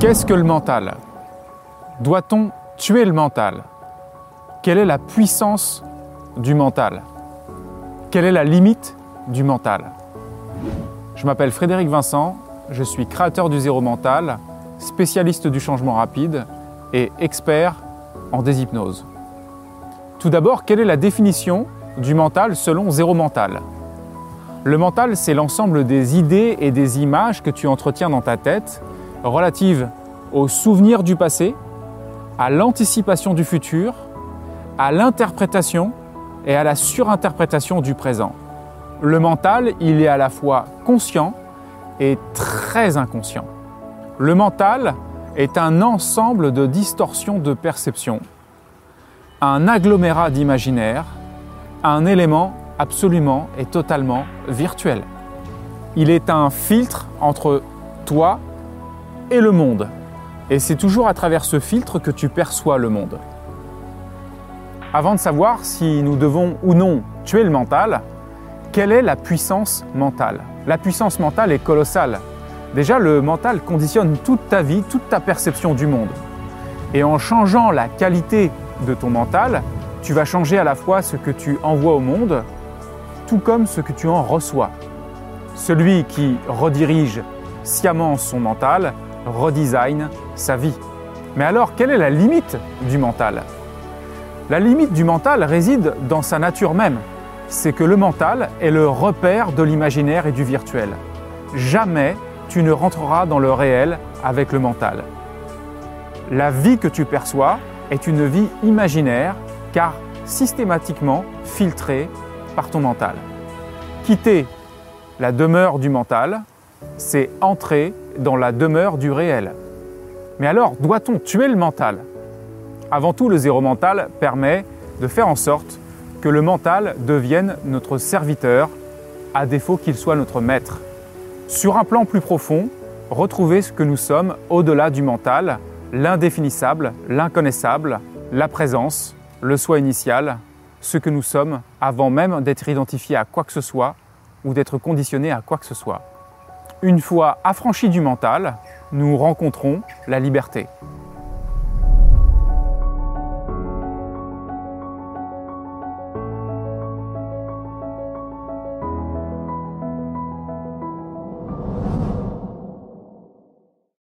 Qu'est-ce que le mental? Doit-on tuer le mental? Quelle est la puissance du mental? Quelle est la limite du mental? Je m'appelle Frédéric Vincent, je suis créateur du zéro mental, spécialiste du changement rapide et expert en déshypnose. Tout d'abord, quelle est la définition du mental selon zéro mental? Le mental, c'est l'ensemble des idées et des images que tu entretiens dans ta tête relatives aux souvenirs du passé, à l'anticipation du futur, à l'interprétation et à la surinterprétation du présent. Le mental, il est à la fois conscient et très inconscient. Le mental est un ensemble de distorsions de perception, un agglomérat d'imaginaire, un élément absolument et totalement virtuel. Il est un filtre entre toi et le monde. Et c'est toujours à travers ce filtre que tu perçois le monde. Avant de savoir si nous devons ou non tuer le mental, quelle est la puissance mentale? La puissance mentale est colossale. Déjà, le mental conditionne toute ta vie, toute ta perception du monde. Et en changeant la qualité de ton mental, tu vas changer à la fois ce que tu envoies au monde, tout comme ce que tu en reçois. Celui qui redirige sciemment son mental redesign sa vie. Mais alors, quelle est la limite du mental? La limite du mental réside dans sa nature même. C'est que le mental est le repère de l'imaginaire et du virtuel. Jamais tu ne rentreras dans le réel avec le mental. La vie que tu perçois est une vie imaginaire car systématiquement filtrée par ton mental. Quitter la demeure du mental, c'est entrer dans la demeure du réel. Mais alors, doit-on tuer le mental? Avant tout, le zéro mental permet de faire en sorte que le mental devienne notre serviteur, à défaut qu'il soit notre maître. Sur un plan plus profond, retrouver ce que nous sommes au-delà du mental, l'indéfinissable, l'inconnaissable, la présence, le soi initial, ce que nous sommes avant même d'être identifié à quoi que ce soit ou d'être conditionné à quoi que ce soit. Une fois affranchis du mental, nous rencontrons la liberté.